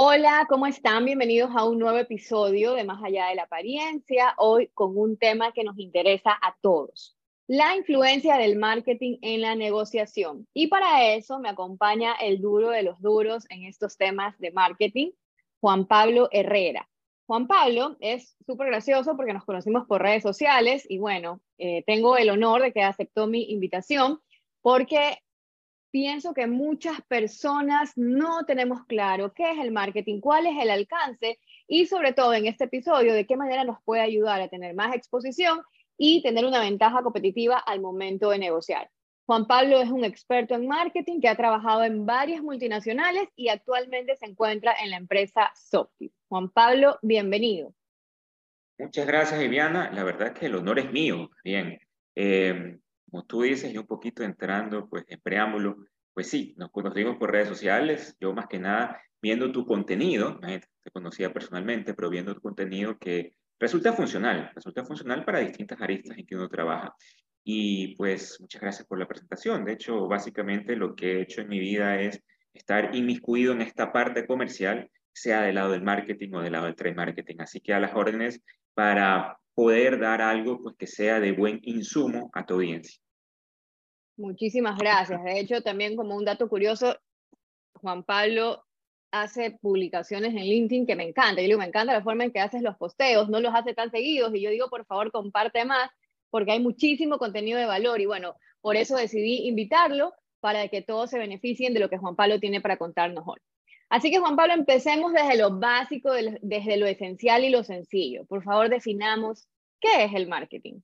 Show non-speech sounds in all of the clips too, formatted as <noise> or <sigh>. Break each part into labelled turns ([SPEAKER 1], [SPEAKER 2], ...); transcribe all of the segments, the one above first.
[SPEAKER 1] Hola, ¿cómo están? Bienvenidos a un nuevo episodio de Más allá de la apariencia, hoy con un tema que nos interesa a todos, la influencia del marketing en la negociación. Y para eso me acompaña el duro de los duros en estos temas de marketing, Juan Pablo Herrera. Juan Pablo es súper gracioso porque nos conocimos por redes sociales y bueno, eh, tengo el honor de que aceptó mi invitación porque pienso que muchas personas no tenemos claro qué es el marketing, cuál es el alcance y sobre todo en este episodio de qué manera nos puede ayudar a tener más exposición y tener una ventaja competitiva al momento de negociar. Juan Pablo es un experto en marketing que ha trabajado en varias multinacionales y actualmente se encuentra en la empresa Softy. Juan Pablo, bienvenido.
[SPEAKER 2] Muchas gracias, Viviana. La verdad que el honor es mío. Bien. Eh, como tú dices, y un poquito entrando pues, en preámbulo, pues sí, nos conocimos por redes sociales, yo más que nada viendo tu contenido, te conocía personalmente, pero viendo tu contenido que resulta funcional, resulta funcional para distintas aristas en que uno trabaja. Y pues muchas gracias por la presentación. De hecho, básicamente lo que he hecho en mi vida es estar inmiscuido en esta parte comercial, sea del lado del marketing o del lado del trade marketing. Así que a las órdenes para poder dar algo pues, que sea de buen insumo a tu audiencia.
[SPEAKER 1] Muchísimas gracias. De hecho, también como un dato curioso, Juan Pablo hace publicaciones en LinkedIn que me encanta. Yo digo, me encanta la forma en que haces los posteos, no los hace tan seguidos y yo digo, por favor, comparte más porque hay muchísimo contenido de valor y bueno, por eso decidí invitarlo para que todos se beneficien de lo que Juan Pablo tiene para contarnos hoy. Así que Juan Pablo, empecemos desde lo básico, desde lo esencial y lo sencillo. Por favor, definamos qué es el marketing.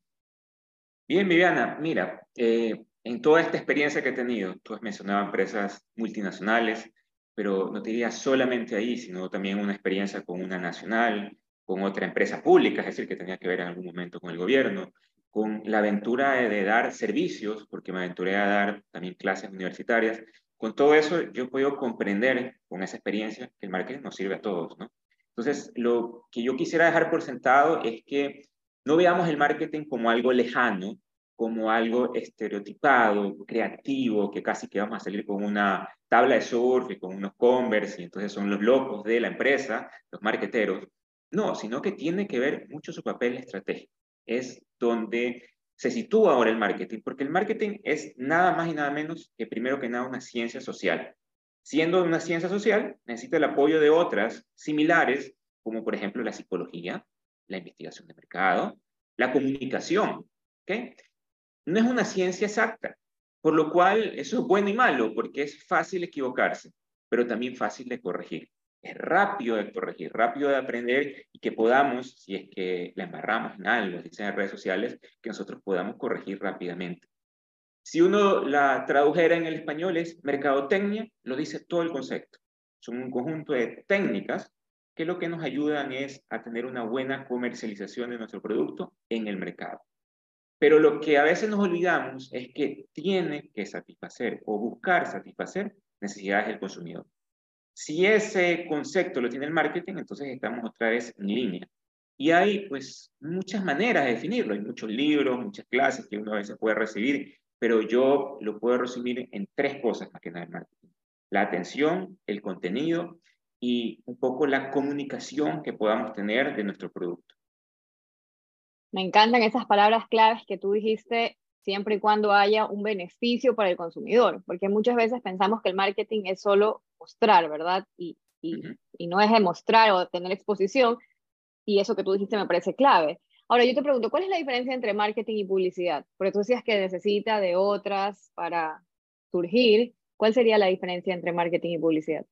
[SPEAKER 2] Bien, Viviana, mira, eh, en toda esta experiencia que he tenido, tú has mencionado empresas multinacionales, pero no te diría solamente ahí, sino también una experiencia con una nacional, con otra empresa pública, es decir, que tenía que ver en algún momento con el gobierno, con la aventura de dar servicios, porque me aventuré a dar también clases universitarias, con todo eso, yo podido comprender con esa experiencia que el marketing nos sirve a todos, ¿no? Entonces, lo que yo quisiera dejar por sentado es que no veamos el marketing como algo lejano, como algo estereotipado, creativo, que casi que vamos a salir con una tabla de surf y con unos Converse, y entonces son los locos de la empresa, los marqueteros. No, sino que tiene que ver mucho su papel estratégico. Es donde se sitúa ahora el marketing, porque el marketing es nada más y nada menos que primero que nada una ciencia social. Siendo una ciencia social, necesita el apoyo de otras similares, como por ejemplo la psicología, la investigación de mercado, la comunicación. No es una ciencia exacta, por lo cual eso es bueno y malo, porque es fácil equivocarse, pero también fácil de corregir es rápido de corregir, rápido de aprender y que podamos, si es que la embarramos en algo, dicen en redes sociales, que nosotros podamos corregir rápidamente. Si uno la tradujera en el español es mercadotecnia, lo dice todo el concepto. Son un conjunto de técnicas que lo que nos ayudan es a tener una buena comercialización de nuestro producto en el mercado. Pero lo que a veces nos olvidamos es que tiene que satisfacer o buscar satisfacer necesidades del consumidor. Si ese concepto lo tiene el marketing, entonces estamos otra vez en línea. Y hay pues muchas maneras de definirlo, hay muchos libros, muchas clases que uno a veces puede recibir, pero yo lo puedo resumir en tres cosas más que nada el marketing. La atención, el contenido y un poco la comunicación que podamos tener de nuestro producto.
[SPEAKER 1] Me encantan esas palabras claves que tú dijiste siempre y cuando haya un beneficio para el consumidor, porque muchas veces pensamos que el marketing es solo mostrar, ¿verdad? Y, y, y no es demostrar o tener exposición, y eso que tú dijiste me parece clave. Ahora yo te pregunto, ¿cuál es la diferencia entre marketing y publicidad? Porque tú decías que necesita de otras para surgir. ¿Cuál sería la diferencia entre marketing y publicidad?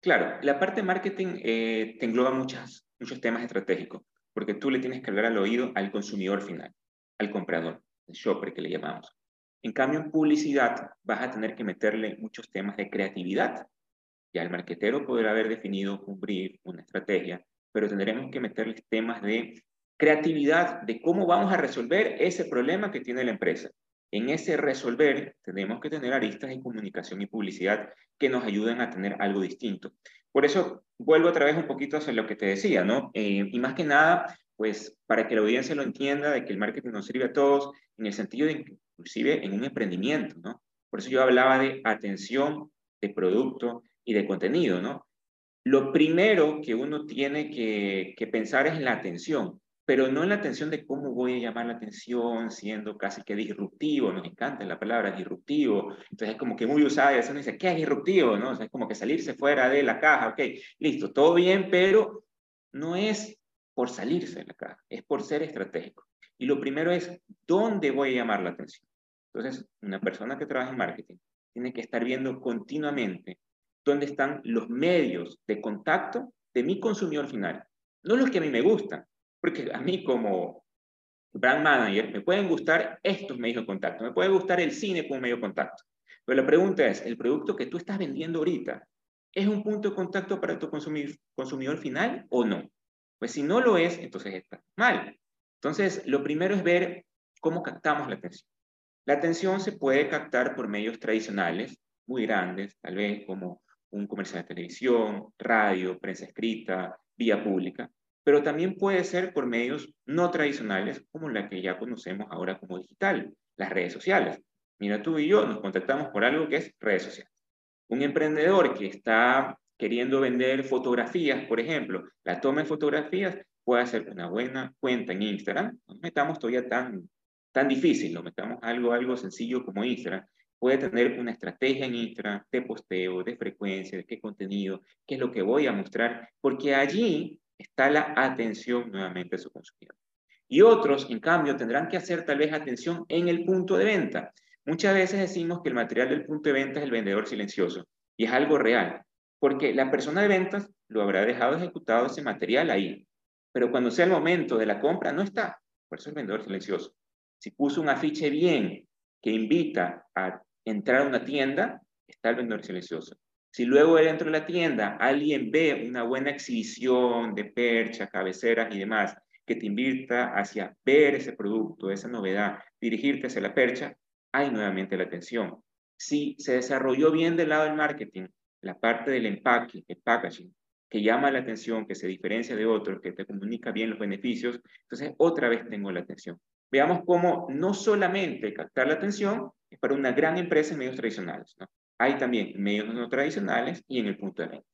[SPEAKER 2] Claro, la parte de marketing eh, te engloba muchas, muchos temas estratégicos, porque tú le tienes que hablar al oído al consumidor final, al comprador shopper que le llamamos. En cambio, en publicidad vas a tener que meterle muchos temas de creatividad. Ya el marquetero podrá haber definido un brief, una estrategia, pero tendremos que meterle temas de creatividad, de cómo vamos a resolver ese problema que tiene la empresa. En ese resolver tenemos que tener aristas de comunicación y publicidad que nos ayuden a tener algo distinto. Por eso vuelvo otra vez un poquito hacia lo que te decía, ¿no? Eh, y más que nada, pues para que la audiencia lo entienda, de que el marketing nos sirve a todos, en el sentido de inclusive en un emprendimiento, ¿no? Por eso yo hablaba de atención, de producto y de contenido, ¿no? Lo primero que uno tiene que, pensar es en la atención pero no en la atención de cómo voy a llamar la atención siendo casi que disruptivo, nos encanta la palabra disruptivo, entonces es como que muy usada y a veces uno dice, ¿qué es disruptivo? ¿no? es como que salirse fuera de la caja, ok, listo, todo bien, pero no es por salirse de la caja, es por ser estratégico. Y lo primero es, ¿dónde voy a llamar la atención? Entonces, una persona que trabaja en marketing tiene que estar viendo continuamente dónde están los medios de contacto de mi consumidor final, no los que a mí me gustan, porque a mí como brand manager me pueden gustar estos medios de contacto, me puede gustar el cine como medio de contacto. Pero la pregunta es, ¿el producto que tú estás vendiendo ahorita es un punto de contacto para tu consumidor, consumidor final o no? Pues si no lo es, entonces está mal. Entonces, lo primero es ver cómo captamos la atención. La atención se puede captar por medios tradicionales, muy grandes, tal vez como un comercial de televisión, radio, prensa escrita, vía pública pero también puede ser por medios no tradicionales como la que ya conocemos ahora como digital, las redes sociales. Mira, tú y yo nos contactamos por algo que es redes sociales. Un emprendedor que está queriendo vender fotografías, por ejemplo, la toma de fotografías puede hacer una buena cuenta en Instagram. No metamos todavía tan, tan difícil, lo metamos algo, algo sencillo como Instagram. Puede tener una estrategia en Instagram de posteo, de frecuencia, de qué contenido, qué es lo que voy a mostrar, porque allí está la atención nuevamente a su consumidor. Y otros, en cambio, tendrán que hacer tal vez atención en el punto de venta. Muchas veces decimos que el material del punto de venta es el vendedor silencioso, y es algo real, porque la persona de ventas lo habrá dejado ejecutado ese material ahí, pero cuando sea el momento de la compra no está, por eso es el vendedor silencioso. Si puso un afiche bien que invita a entrar a una tienda, está el vendedor silencioso. Si luego dentro de la tienda alguien ve una buena exhibición de percha, cabeceras y demás, que te invita hacia ver ese producto, esa novedad, dirigirte hacia la percha, hay nuevamente la atención. Si se desarrolló bien del lado del marketing, la parte del empaque, el packaging, que llama la atención, que se diferencia de otros, que te comunica bien los beneficios, entonces otra vez tengo la atención. Veamos cómo no solamente captar la atención es para una gran empresa en medios tradicionales, ¿no? Hay también medios no tradicionales y en el punto de venta.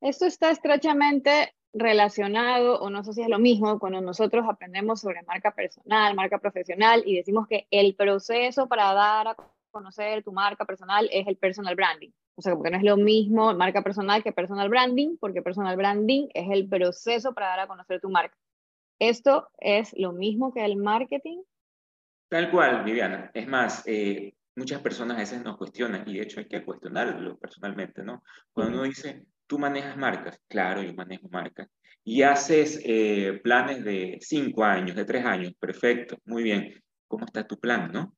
[SPEAKER 1] Esto está estrechamente relacionado, o no sé si es lo mismo, cuando nosotros aprendemos sobre marca personal, marca profesional, y decimos que el proceso para dar a conocer tu marca personal es el personal branding. O sea, porque no es lo mismo marca personal que personal branding, porque personal branding es el proceso para dar a conocer tu marca. ¿Esto es lo mismo que el marketing?
[SPEAKER 2] Tal cual, Viviana. Es más, eh, muchas personas a veces nos cuestionan, y de hecho hay que cuestionarlo personalmente, ¿no? Cuando uno dice, tú manejas marcas, claro, yo manejo marcas, y haces eh, planes de cinco años, de tres años, perfecto, muy bien, ¿cómo está tu plan, no?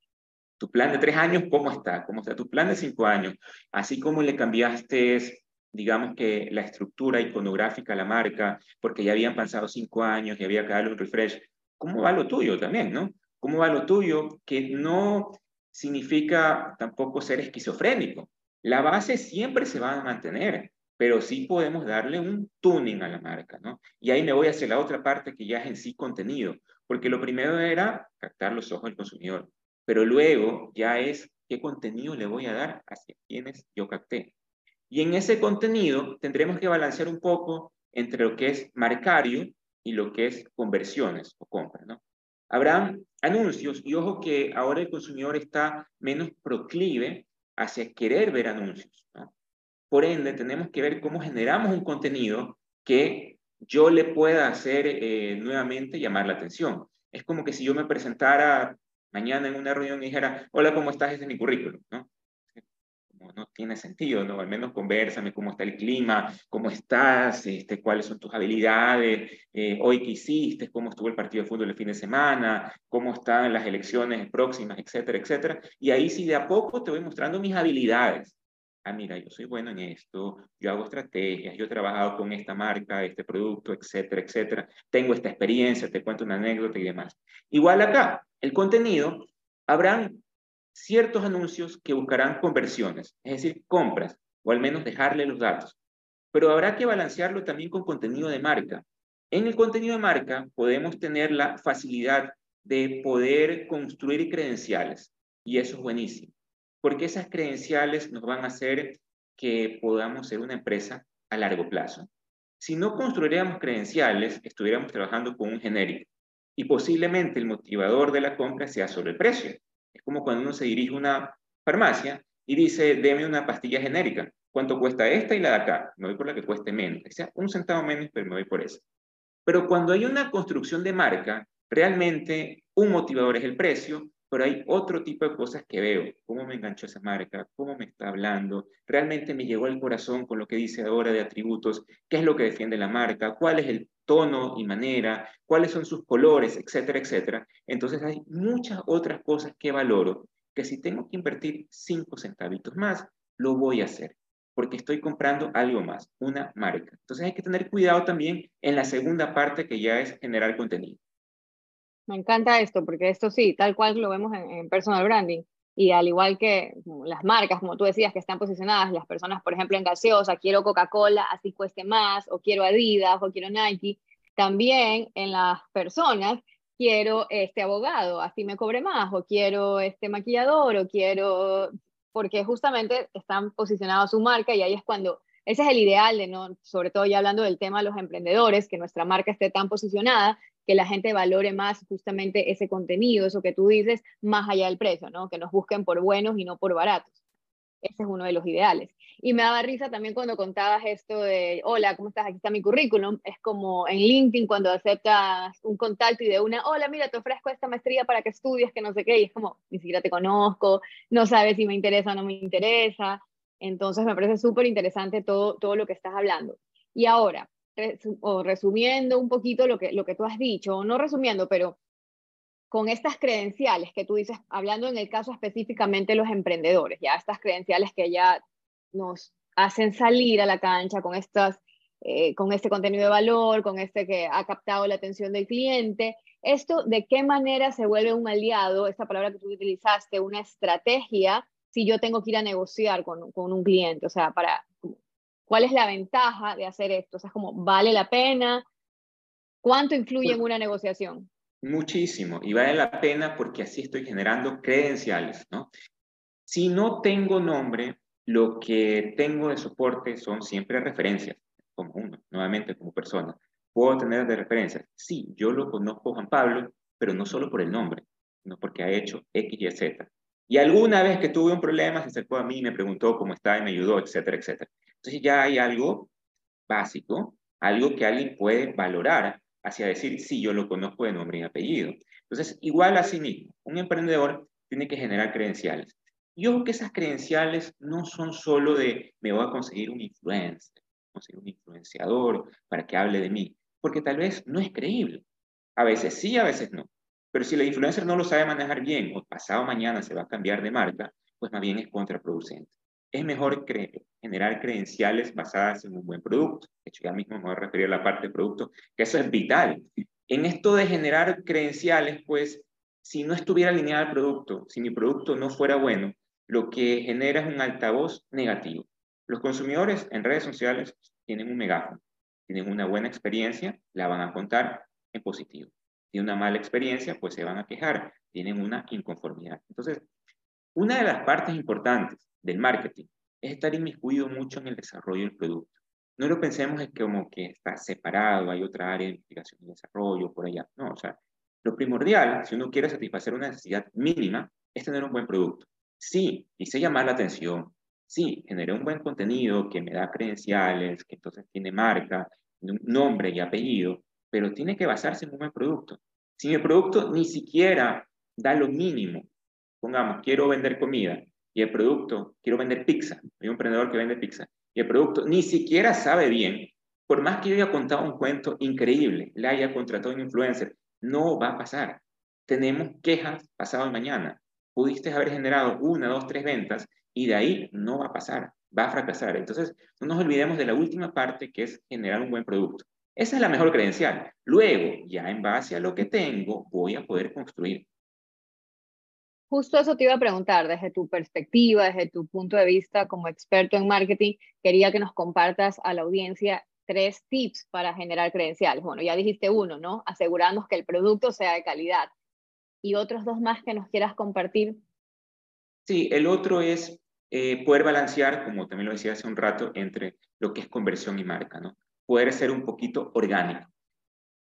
[SPEAKER 2] Tu plan de tres años, ¿cómo está? ¿Cómo está tu plan de cinco años? Así como le cambiaste, digamos que la estructura iconográfica a la marca, porque ya habían pasado cinco años y había que darle un refresh, ¿cómo va lo tuyo también, no? ¿Cómo va lo tuyo? Que no significa tampoco ser esquizofrénico. La base siempre se va a mantener, pero sí podemos darle un tuning a la marca, ¿no? Y ahí me voy hacia la otra parte que ya es en sí contenido, porque lo primero era captar los ojos del consumidor, pero luego ya es qué contenido le voy a dar hacia quienes yo capté. Y en ese contenido tendremos que balancear un poco entre lo que es marcario y lo que es conversiones o compras, ¿no? Habrán anuncios y ojo que ahora el consumidor está menos proclive hacia querer ver anuncios. Por ende, tenemos que ver cómo generamos un contenido que yo le pueda hacer eh, nuevamente llamar la atención. Es como que si yo me presentara mañana en una reunión y dijera, hola, ¿cómo estás? Este es mi currículum. ¿no? no, tiene sentido, ¿no? Al menos conversame cómo está el clima, cómo estás, este, cuáles son tus habilidades, eh, hoy qué hiciste, cómo estuvo el partido de fútbol el fin de semana, cómo están las elecciones próximas, etcétera, etcétera. Y ahí sí de a poco te voy mostrando mis habilidades. Ah, mira, yo soy bueno en esto, yo hago estrategias, yo he trabajado con esta marca, este producto, etcétera, etcétera. Tengo esta experiencia, te cuento una anécdota y demás. Igual acá, el contenido, habrán ciertos anuncios que buscarán conversiones, es decir, compras, o al menos dejarle los datos. Pero habrá que balancearlo también con contenido de marca. En el contenido de marca podemos tener la facilidad de poder construir credenciales, y eso es buenísimo, porque esas credenciales nos van a hacer que podamos ser una empresa a largo plazo. Si no construiríamos credenciales, estuviéramos trabajando con un genérico y posiblemente el motivador de la compra sea solo el precio. Es como cuando uno se dirige a una farmacia y dice, deme una pastilla genérica. ¿Cuánto cuesta esta y la de acá? Me voy por la que cueste menos. O sea, un centavo menos, pero me voy por esa. Pero cuando hay una construcción de marca, realmente un motivador es el precio, pero hay otro tipo de cosas que veo. ¿Cómo me enganchó esa marca? ¿Cómo me está hablando? ¿Realmente me llegó al corazón con lo que dice ahora de atributos? ¿Qué es lo que defiende la marca? ¿Cuál es el tono y manera, cuáles son sus colores, etcétera, etcétera. Entonces hay muchas otras cosas que valoro, que si tengo que invertir cinco centavitos más, lo voy a hacer, porque estoy comprando algo más, una marca. Entonces hay que tener cuidado también en la segunda parte que ya es generar contenido.
[SPEAKER 1] Me encanta esto, porque esto sí, tal cual lo vemos en, personal branding. Y al igual que las marcas, como tú decías, que están posicionadas, las personas, por ejemplo, en gaseosa, quiero Coca-Cola, así cueste más, o quiero Adidas, o quiero Nike, también en las personas quiero este abogado, así me cobre más, o quiero este maquillador, o quiero, porque justamente están posicionados su marca y ahí es cuando, ese es el ideal de no, sobre todo ya hablando del tema de los emprendedores, que nuestra marca esté tan posicionada que la gente valore más justamente ese contenido, eso que tú dices, más allá del precio, ¿no? Que nos busquen por buenos y no por baratos. Ese es uno de los ideales. Y me daba risa también cuando contabas esto de, hola, ¿cómo estás? Aquí está mi currículum. Es como en LinkedIn cuando aceptas un contacto y de una, hola, mira, te ofrezco esta maestría para que estudies, que no sé qué. Y es como, ni siquiera te conozco, no sabes si me interesa o no me interesa. Entonces me parece súper interesante todo, todo lo que estás hablando. Y ahora, o resumiendo un poquito lo que, lo que tú has dicho, o no resumiendo, pero con estas credenciales que tú dices, hablando en el caso específicamente de los emprendedores, ya estas credenciales que ya nos hacen salir a la cancha con, estas, eh, con este contenido de valor, con este que ha captado la atención del cliente, esto de qué manera se vuelve un aliado, esta palabra que tú utilizaste, una estrategia, si yo tengo que ir a negociar con, con un cliente, o sea, para ¿Cuál es la ventaja de hacer esto? O sea, es como, ¿vale la pena? ¿Cuánto influye en una negociación?
[SPEAKER 2] Muchísimo, y vale la pena porque así estoy generando credenciales, ¿no? Si no tengo nombre, lo que tengo de soporte son siempre referencias, como uno, nuevamente como persona. ¿Puedo tener de referencias? Sí, yo lo conozco Juan Pablo, pero no solo por el nombre, sino porque ha hecho X, Y, Z. Y alguna vez que tuve un problema, se acercó a mí, me preguntó cómo está y me ayudó, etcétera, etcétera. Entonces ya hay algo básico, algo que alguien puede valorar hacia decir, sí, yo lo conozco de nombre y apellido. Entonces, igual así mismo, un emprendedor tiene que generar credenciales. Y ojo que esas credenciales no son solo de me voy a conseguir un influencer, conseguir un influenciador para que hable de mí, porque tal vez no es creíble. A veces sí, a veces no. Pero si la influencer no lo sabe manejar bien o pasado mañana se va a cambiar de marca, pues más bien es contraproducente es mejor generar credenciales basadas en un buen producto. De hecho, ya mismo me voy a referir a la parte de producto, que eso es vital. En esto de generar credenciales, pues, si no estuviera alineado el producto, si mi producto no fuera bueno, lo que genera es un altavoz negativo. Los consumidores en redes sociales tienen un megáfono, tienen una buena experiencia, la van a contar en positivo. Tienen una mala experiencia, pues se van a quejar, tienen una inconformidad. Entonces, una de las partes importantes del marketing es estar inmiscuido mucho en el desarrollo del producto. No lo pensemos es como que está separado, hay otra área de investigación y desarrollo por allá. No, o sea, lo primordial, si uno quiere satisfacer una necesidad mínima, es tener un buen producto. Sí, hice llamar la atención. Sí, generé un buen contenido que me da credenciales, que entonces tiene marca, nombre y apellido, pero tiene que basarse en un buen producto. Si mi producto ni siquiera da lo mínimo, pongamos, quiero vender comida, y el producto, quiero vender pizza, hay un emprendedor que vende pizza, y el producto ni siquiera sabe bien, por más que yo haya contado un cuento increíble, le haya contratado un influencer, no va a pasar. Tenemos quejas pasado mañana. Pudiste haber generado una, dos, tres ventas y de ahí no va a pasar, va a fracasar. Entonces, no nos olvidemos de la última parte que es generar un buen producto. Esa es la mejor credencial. Luego, ya en base a lo que tengo, voy a poder construir.
[SPEAKER 1] Justo eso te iba a preguntar, desde tu perspectiva, desde tu punto de vista como experto en marketing, quería que nos compartas a la audiencia tres tips para generar credenciales. Bueno, ya dijiste uno, ¿no? Asegurarnos que el producto sea de calidad. ¿Y otros dos más que nos quieras compartir?
[SPEAKER 2] Sí, el otro es eh, poder balancear, como también lo decía hace un rato, entre lo que es conversión y marca, ¿no? Poder ser un poquito orgánico.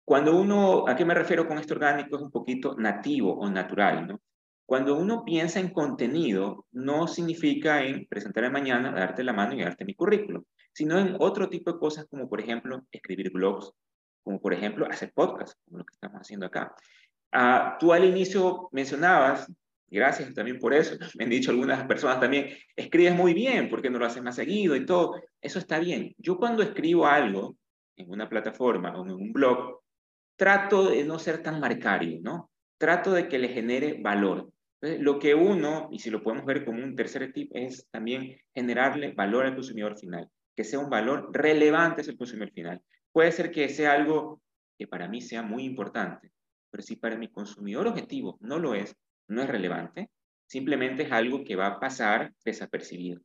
[SPEAKER 2] Cuando uno, ¿a qué me refiero con esto orgánico? Es un poquito nativo o natural, ¿no? Cuando uno piensa en contenido, no significa en presentar mañana, darte la mano y darte mi currículum, sino en otro tipo de cosas como, por ejemplo, escribir blogs, como por ejemplo, hacer podcasts, como lo que estamos haciendo acá. Ah, tú al inicio mencionabas, gracias también por eso, <laughs> me han dicho algunas personas también, escribes muy bien, porque no lo haces más seguido y todo? Eso está bien. Yo cuando escribo algo en una plataforma o en un blog, trato de no ser tan marcario, ¿no? Trato de que le genere valor lo que uno, y si lo podemos ver como un tercer tip, es también generarle valor al consumidor final, que sea un valor relevante hacia el consumidor final. Puede ser que sea algo que para mí sea muy importante, pero si para mi consumidor objetivo no lo es, no es relevante, simplemente es algo que va a pasar desapercibido.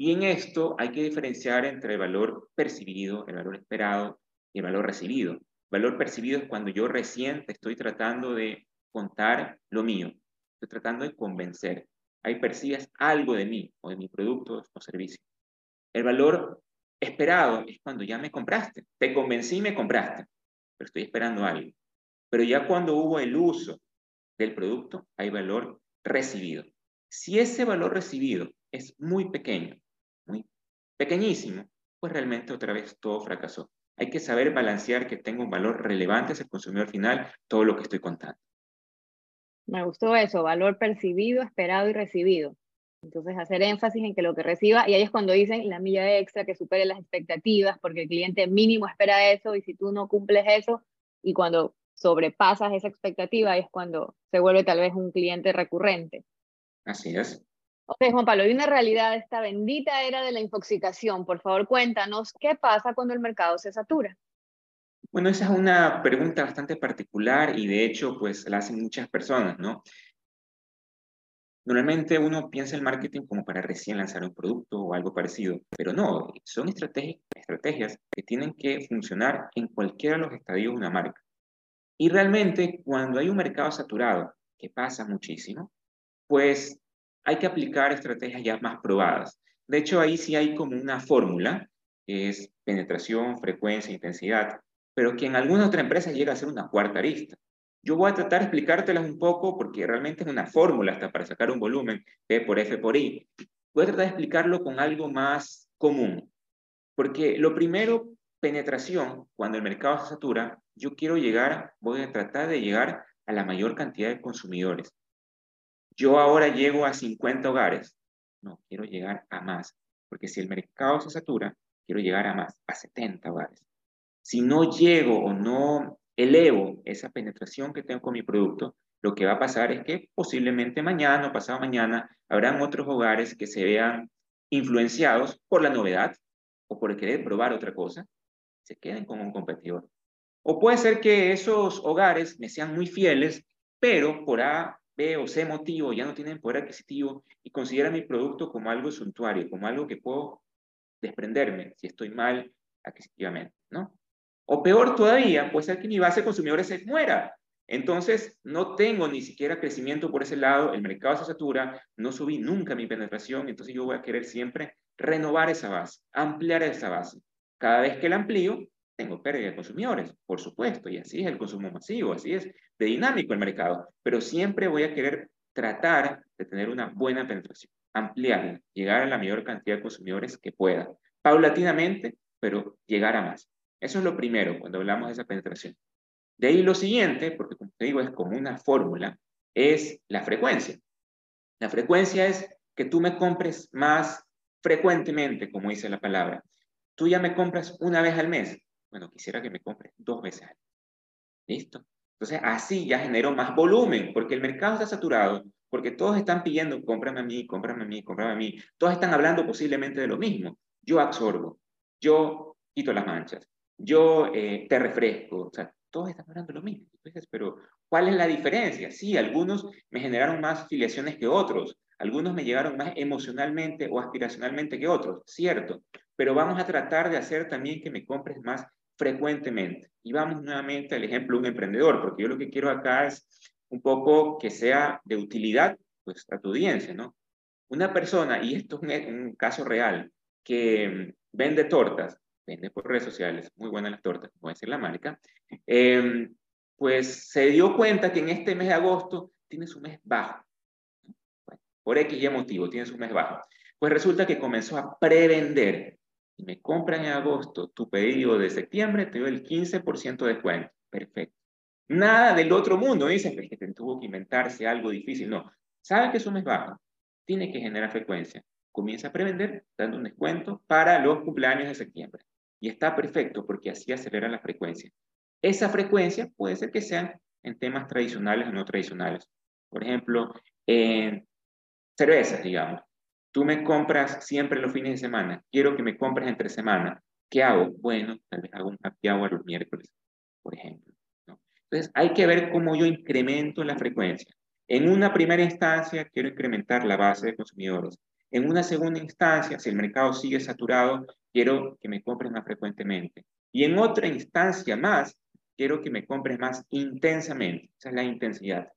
[SPEAKER 2] Y en esto hay que diferenciar entre el valor percibido, el valor esperado y el valor recibido. El valor percibido es cuando yo recién estoy tratando de contar lo mío, estoy tratando de convencer. Ahí percibes algo de mí o de mi producto o servicio. El valor esperado es cuando ya me compraste. Te convencí y me compraste, pero estoy esperando algo. Pero ya cuando hubo el uso del producto, hay valor recibido. Si ese valor recibido es muy pequeño, pequeñísimo, pues realmente otra vez todo fracasó. Hay que saber balancear que tenga un valor relevante hacia el consumidor final todo lo que estoy contando.
[SPEAKER 1] Me gustó eso, valor percibido, esperado y recibido. Entonces, hacer énfasis en que lo que reciba, y ahí es cuando dicen la milla extra que supere las expectativas, porque el cliente mínimo espera eso, y si tú no cumples eso, y cuando sobrepasas esa expectativa, es cuando se vuelve tal vez un cliente recurrente.
[SPEAKER 2] Así es.
[SPEAKER 1] Ok, Juan Pablo, hay una realidad esta bendita era de la infoxicación. Por favor, cuéntanos qué pasa cuando el mercado se satura.
[SPEAKER 2] Bueno, esa es una pregunta bastante particular y de hecho, pues la hacen muchas personas, ¿no? Normalmente uno piensa el marketing como para recién lanzar un producto o algo parecido, pero no, son estrategias, estrategias que tienen que funcionar en cualquiera de los estadios de una marca. Y realmente, cuando hay un mercado saturado, que pasa muchísimo, pues hay que aplicar estrategias ya más probadas. De hecho, ahí sí hay como una fórmula, que es penetración, frecuencia, intensidad, pero que en alguna otra empresa llega a ser una cuarta arista. Yo voy a tratar de explicártelas un poco porque realmente es una fórmula hasta para sacar un volumen, P por F por I. Voy a tratar de explicarlo con algo más común. Porque lo primero, penetración, cuando el mercado se satura, yo quiero llegar, voy a tratar de llegar a la mayor cantidad de consumidores. Yo ahora llego a 50 hogares. No, quiero llegar a más. Porque si el mercado se satura, quiero llegar a más, a 70 hogares. Si no llego o no elevo esa penetración que tengo con mi producto, lo que va a pasar es que posiblemente mañana o pasado mañana habrán otros hogares que se vean influenciados por la novedad o por querer probar otra cosa, se queden con un competidor. O puede ser que esos hogares me sean muy fieles, pero por A, B o C motivo ya no tienen poder adquisitivo y consideran mi producto como algo suntuario, como algo que puedo desprenderme si estoy mal adquisitivamente, ¿no? O peor todavía, puede ser que mi base de consumidores se muera. Entonces, no tengo ni siquiera crecimiento por ese lado, el mercado se satura, no subí nunca mi penetración, entonces yo voy a querer siempre renovar esa base, ampliar esa base. Cada vez que la amplío, tengo pérdida de consumidores, por supuesto, y así es el consumo masivo, así es de dinámico el mercado, pero siempre voy a querer tratar de tener una buena penetración, ampliarla, llegar a la mayor cantidad de consumidores que pueda, paulatinamente, pero llegar a más. Eso es lo primero cuando hablamos de esa penetración. De ahí lo siguiente, porque como te digo, es como una fórmula, es la frecuencia. La frecuencia es que tú me compres más frecuentemente, como dice la palabra. Tú ya me compras una vez al mes. Bueno, quisiera que me compres dos veces al. ¿Listo? Entonces, así ya genero más volumen, porque el mercado está saturado, porque todos están pidiendo, cómprame a mí, cómprame a mí, cómprame a mí. Todos están hablando posiblemente de lo mismo. Yo absorbo, yo quito las manchas, yo eh, te refresco. O sea, todos están hablando lo mismo. Entonces, pero, ¿cuál es la diferencia? Sí, algunos me generaron más filiaciones que otros, algunos me llegaron más emocionalmente o aspiracionalmente que otros, cierto, pero vamos a tratar de hacer también que me compres más frecuentemente. Y vamos nuevamente al ejemplo de un emprendedor, porque yo lo que quiero acá es un poco que sea de utilidad pues, a tu audiencia, ¿no? Una persona, y esto es un, caso real, que vende tortas, vende por redes sociales, muy buenas las tortas, voy a decir la marca, em, pues se dio cuenta que en este mes de agosto tiene su mes bajo. por X motivo, tiene su mes bajo. Pues resulta que comenzó a prevender. Si me compran en agosto tu pedido de septiembre, te doy el 15% de descuento. Perfecto. Nada del otro mundo. Dice que tuvo que inventarse algo difícil. No. Sabe que su mes bajo. Tiene que generar frecuencia. Comienza a prevender dando un descuento para los cumpleaños de septiembre. Y está perfecto porque así acelera la frecuencia. Esa frecuencia puede ser que sean en temas tradicionales o no tradicionales. Por ejemplo, en cervezas, digamos. Tú me compras siempre los fines de semana. Quiero que me compres entre semana. ¿Qué hago? Bueno, tal vez hago un happy hour los miércoles, por ejemplo. Entonces, hay que ver cómo yo incremento la frecuencia. En una primera instancia, quiero incrementar la base de consumidores. En una segunda instancia, si el mercado sigue saturado, quiero que me compres más frecuentemente. Y en otra instancia más, quiero que me compres más intensamente. Esa es la intensidad.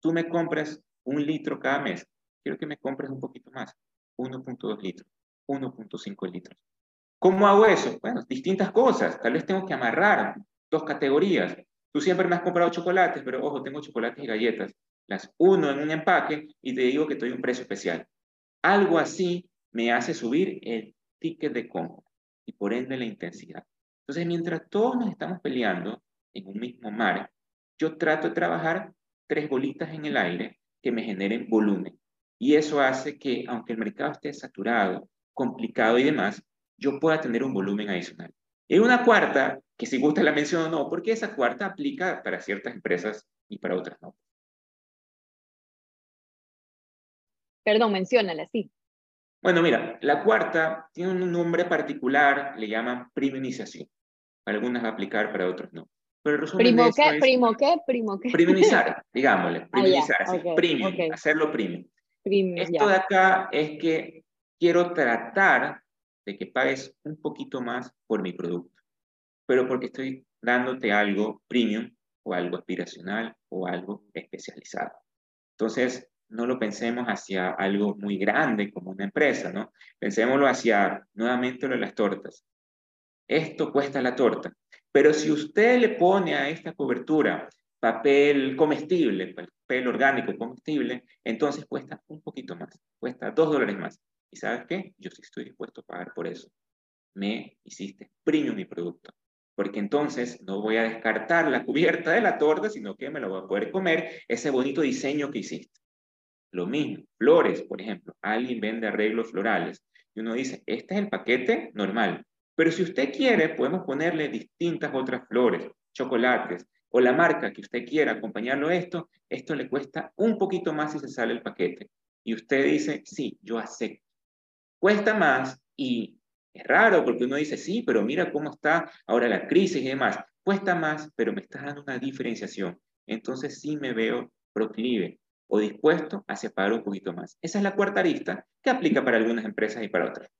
[SPEAKER 2] Tú me compras un litro cada mes, quiero que me compres un poquito más. 1.2 litros, 1.5 litros. ¿Cómo hago eso? Bueno, distintas cosas. Tal vez tengo que amarrar dos categorías. Tú siempre me has comprado chocolates, pero ojo, tengo chocolates y galletas. Las uno en un empaque y te digo que te doy un precio especial. Algo así me hace subir el ticket de compra y por ende la intensidad. Entonces, mientras todos nos estamos peleando en un mismo mar, yo trato de trabajar tres bolitas en el aire que me generen volumen. Y eso hace que, aunque el mercado esté saturado, complicado y demás, yo pueda tener un volumen adicional. Y una cuarta, que si gusta la mención o no, porque esa cuarta aplica para ciertas empresas y para otras no.
[SPEAKER 1] Perdón, menciónala, sí.
[SPEAKER 2] Bueno, mira, la cuarta tiene un nombre particular, le llaman premiumización. Algunas va a aplicar, para otros no.
[SPEAKER 1] Pero el ¿Primo qué? ¿Primo qué? ¿Primo qué?
[SPEAKER 2] Primimizar, <laughs> digámosle. Primimizar, ah, premium, hacerlo premium. Esto de acá es que quiero tratar de que pagues un poquito más por mi producto, pero porque estoy dándote algo premium o algo aspiracional o algo especializado. Entonces, no lo pensemos hacia algo muy grande como una empresa, ¿no? Pensémoslo hacia, nuevamente, lo de las tortas. Esto cuesta la torta, pero si usted le pone a esta cobertura papel comestible, papel orgánico comestible, entonces cuesta un poquito más, cuesta dos dólares más. ¿Y sabes qué? Yo sí estoy dispuesto a pagar por eso. Me hiciste premium mi producto. Porque entonces no voy a descartar la cubierta de la torta, sino que me lo voy a poder comer ese bonito diseño que hiciste. Lo mismo, flores, por ejemplo. Alguien vende arreglos florales y uno dice, este es el paquete normal. Pero si usted quiere, podemos ponerle distintas otras flores, chocolates o la marca que usted quiera acompañarlo a esto. Esto le cuesta un poquito más si se sale el paquete. Y usted dice, sí, yo acepto. Cuesta más y es raro porque uno dice, sí, pero mira cómo está ahora la crisis y demás. Cuesta más, pero me está dando una diferenciación. Entonces sí me veo proclive o dispuesto a separar un poquito más. Esa es la cuarta arista que aplica para algunas empresas y para otras.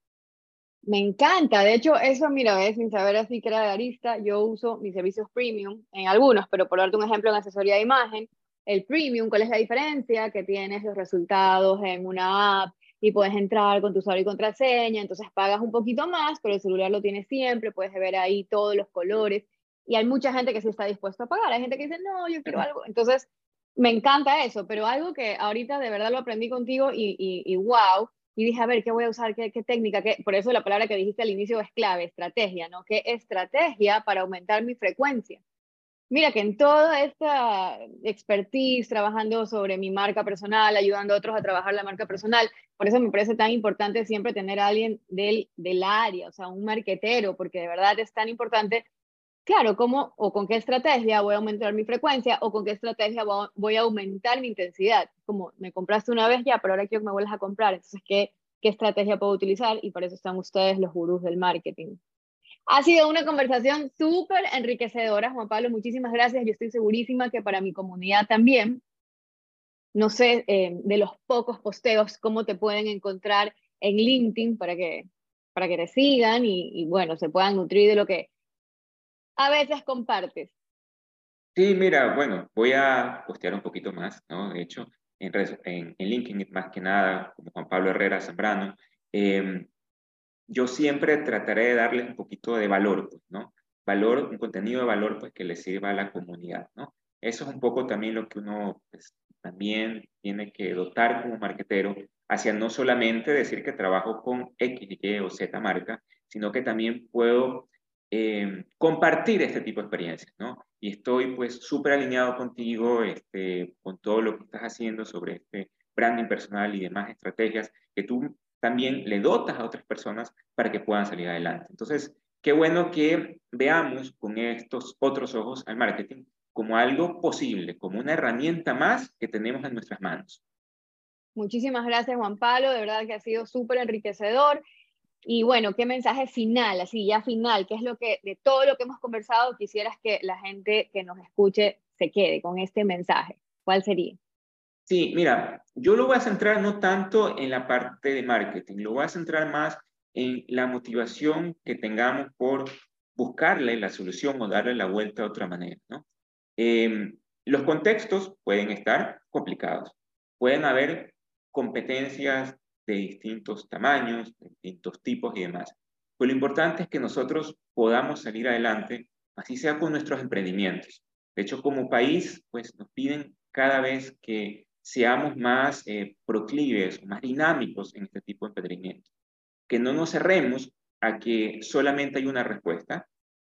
[SPEAKER 1] Me encanta, de hecho, eso, mira, sin saber así que era de arista, yo uso mis servicios premium en algunos, pero por darte un ejemplo en asesoría de imagen, el premium, ¿cuál es la diferencia? Que tienes los resultados en una app y puedes entrar con tu usuario y contraseña, entonces pagas un poquito más, pero el celular lo tienes siempre, puedes ver ahí todos los colores, y hay mucha gente que sí está dispuesto a pagar, hay gente que dice, no, yo quiero algo, entonces me encanta eso, pero algo que ahorita de verdad lo aprendí contigo y, y, wow, y dije, a ver, ¿qué voy a usar? ¿Qué, técnica? Qué? Por eso la palabra que dijiste al inicio es clave, estrategia, ¿no? ¿Qué estrategia para aumentar mi frecuencia? Mira que en toda esta expertise, trabajando sobre mi marca personal, ayudando a otros a trabajar la marca personal, por eso me parece tan importante siempre tener a alguien del, del área, o sea, un marquetero, porque de verdad es tan importante, claro, cómo o con qué estrategia voy a aumentar mi frecuencia o con qué estrategia voy a aumentar mi intensidad. Como me compraste una vez ya, pero ahora quiero que me vuelvas a comprar, entonces, ¿qué, qué estrategia puedo utilizar? Y para eso están ustedes los gurús del marketing. Ha sido una conversación súper enriquecedora, Juan Pablo. Muchísimas gracias. Yo estoy segurísima que para mi comunidad también. No sé, eh, de los pocos posteos, cómo te pueden encontrar en LinkedIn para que, para que te sigan y, bueno, se puedan nutrir de lo que a veces compartes.
[SPEAKER 2] Sí, mira, bueno, voy a postear un poquito más, ¿no? De hecho, en, en, en LinkedIn, más que nada, como Juan Pablo Herrera Zambrano, eh, yo siempre trataré de darles un poquito de valor, pues, ¿no? Valor, un contenido de valor, pues, que les sirva a la comunidad, ¿no? Eso es un poco también lo que uno pues, también tiene que dotar como marketero hacia no solamente decir que trabajo con X, Y o Z marca, sino que también puedo eh, compartir este tipo de experiencias, ¿no? Y estoy pues súper alineado contigo, este, con todo lo que estás haciendo sobre este branding personal y demás estrategias que tú también le dotas a otras personas para que puedan salir adelante. Entonces, qué bueno que veamos con estos otros ojos al marketing como algo posible, como una herramienta más que tenemos en nuestras manos.
[SPEAKER 1] Muchísimas gracias, Juan Pablo. De verdad que ha sido súper enriquecedor. Y bueno, ¿qué mensaje final, así ya final? ¿Qué es lo que, de todo lo que hemos conversado, quisieras que la gente que nos escuche se quede con este mensaje? ¿Cuál sería?
[SPEAKER 2] Sí, mira, yo lo voy a centrar no tanto en la parte de marketing, lo voy a centrar más en la motivación que tengamos por buscarle la solución o darle la vuelta de otra manera, ¿no? Em, los contextos pueden estar complicados, pueden haber competencias de distintos tamaños, de distintos tipos y demás. Pero lo importante es que nosotros podamos salir adelante, así sea con nuestros emprendimientos. De hecho, como país, pues nos piden cada vez que seamos más eh, proclives, más dinámicos en este tipo de emprendimiento. Que no nos cerremos a que solamente hay una respuesta.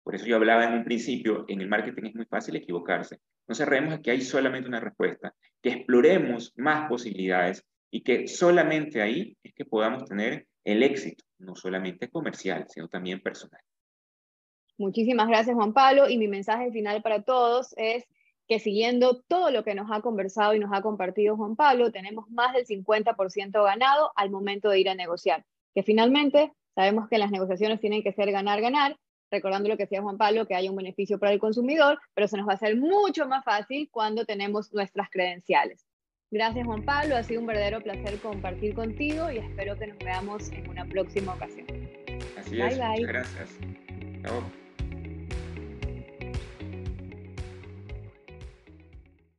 [SPEAKER 2] Por eso yo hablaba en un principio, en el marketing es muy fácil equivocarse. No cerremos a que hay solamente una respuesta, que exploremos más posibilidades y que solamente ahí es que podamos tener el éxito, no solamente comercial, sino también personal.
[SPEAKER 1] Muchísimas gracias, Juan Pablo. Y mi mensaje final para todos es que siguiendo todo lo que nos ha conversado y nos ha compartido Juan Pablo, tenemos más del 50% ganado al momento de ir a negociar. Que finalmente sabemos que las negociaciones tienen que ser ganar-ganar, recordando lo que decía Juan Pablo, que haya un beneficio para el consumidor, pero se nos va a hacer mucho más fácil cuando tenemos nuestras credenciales. Gracias Juan Pablo, ha sido un verdadero placer compartir contigo y espero que nos veamos en una próxima ocasión.
[SPEAKER 2] Así es, muchas gracias. Chao.